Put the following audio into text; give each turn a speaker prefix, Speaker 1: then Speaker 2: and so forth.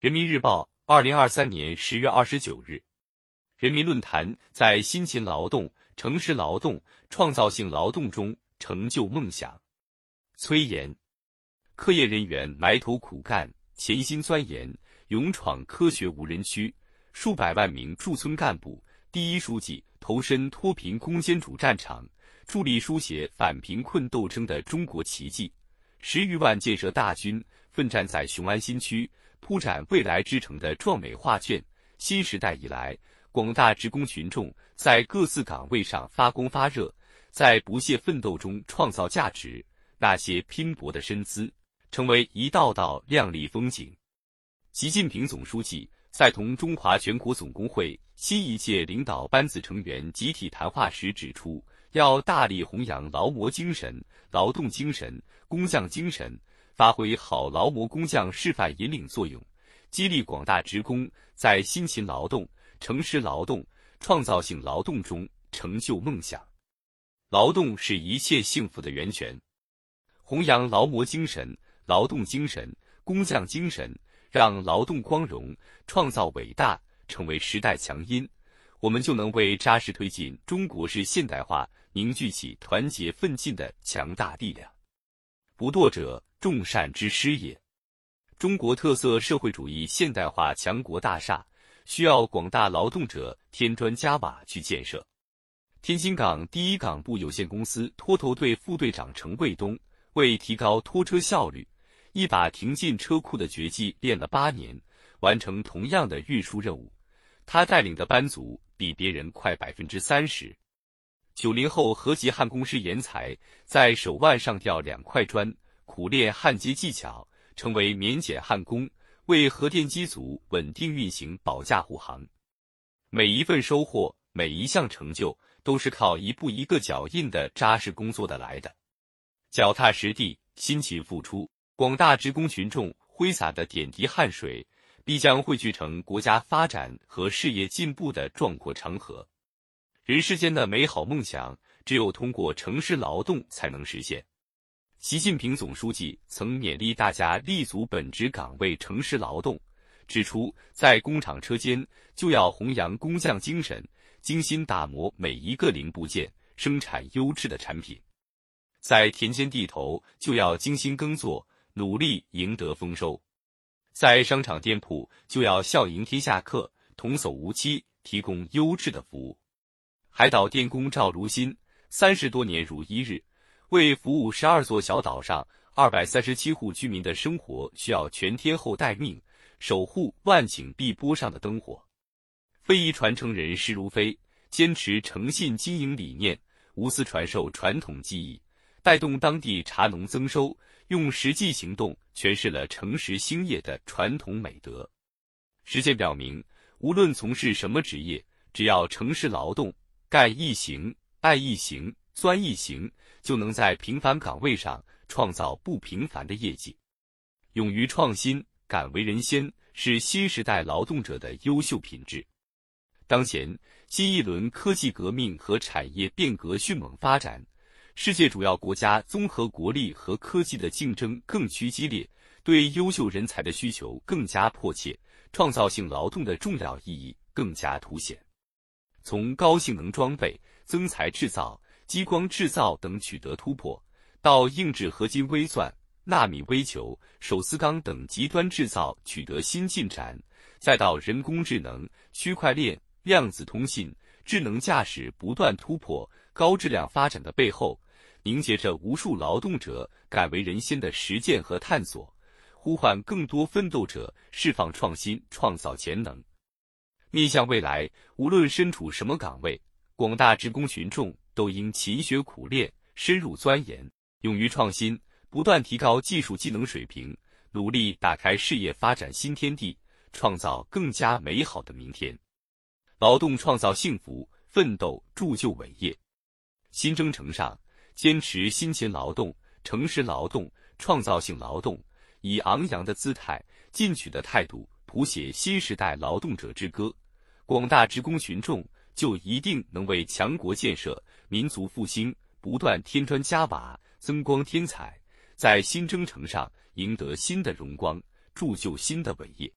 Speaker 1: 人民日报，二零二三年十月二十九日，人民论坛在辛勤劳动、诚实劳动、创造性劳动中成就梦想。崔岩，科研人员埋头苦干，潜心钻研，勇闯科学无人区；数百万名驻村干部、第一书记投身脱贫攻坚主战场，助力书写反贫困斗争的中国奇迹；十余万建设大军奋战在雄安新区。铺展未来之城的壮美画卷。新时代以来，广大职工群众在各自岗位上发光发热，在不懈奋斗中创造价值。那些拼搏的身姿，成为一道道亮丽风景。习近平总书记在同中华全国总工会新一届领导班子成员集体谈话时指出，要大力弘扬劳模精神、劳动精神、工匠精神。发挥好劳模工匠示范引领作用，激励广大职工在辛勤劳动、诚实劳动、创造性劳动中成就梦想。劳动是一切幸福的源泉，弘扬劳模精神、劳动精神、工匠精神，让劳动光荣、创造伟大成为时代强音，我们就能为扎实推进中国式现代化凝聚起团结奋进的强大力量。不惰者。众善之师也。中国特色社会主义现代化强国大厦需要广大劳动者添砖加瓦去建设。天津港第一港部有限公司拖头队副队长程卫东为提高拖车效率，一把停进车库的绝技练了八年，完成同样的运输任务。他带领的班组比别人快百分之三十。九零后河籍焊工师严才在手腕上吊两块砖。苦练焊接技巧，成为免检焊工，为核电机组稳定运行保驾护航。每一份收获，每一项成就，都是靠一步一个脚印的扎实工作的来的。脚踏实地，辛勤付出，广大职工群众挥洒的点滴汗水，必将汇聚成国家发展和事业进步的壮阔长河。人世间的美好梦想，只有通过诚实劳动才能实现。习近平总书记曾勉励大家立足本职岗位，诚实劳动，指出，在工厂车间就要弘扬工匠精神，精心打磨每一个零部件，生产优质的产品；在田间地头就要精心耕作，努力赢得丰收；在商场店铺就要笑迎天下客，童叟无欺，提供优质的服务。海岛电工赵如新，三十多年如一日。为服务十二座小岛上二百三十七户居民的生活，需要全天候待命，守护万顷碧波上的灯火。非遗传承人施如飞，坚持诚信经营理念，无私传授传统技艺，带动当地茶农增收，用实际行动诠释了诚实兴业的传统美德。实践表明，无论从事什么职业，只要诚实劳动，干一行，爱一行。钻一行，就能在平凡岗位上创造不平凡的业绩。勇于创新、敢为人先，是新时代劳动者的优秀品质。当前，新一轮科技革命和产业变革迅猛发展，世界主要国家综合国力和科技的竞争更趋激烈，对优秀人才的需求更加迫切，创造性劳动的重要意义更加凸显。从高性能装备、增材制造。激光制造等取得突破，到硬质合金微钻、纳米微球、手撕钢等极端制造取得新进展，再到人工智能、区块链、量子通信、智能驾驶不断突破、高质量发展的背后，凝结着无数劳动者敢为人先的实践和探索，呼唤更多奋斗者释放创新创造潜能。面向未来，无论身处什么岗位，广大职工群众。都应勤学苦练，深入钻研，勇于创新，不断提高技术技能水平，努力打开事业发展新天地，创造更加美好的明天。劳动创造幸福，奋斗铸就伟业。新征程上，坚持辛勤劳动、诚实劳动、创造性劳动，以昂扬的姿态、进取的态度，谱写新时代劳动者之歌。广大职工群众。就一定能为强国建设、民族复兴不断添砖加瓦、增光添彩，在新征程上赢得新的荣光，铸就新的伟业。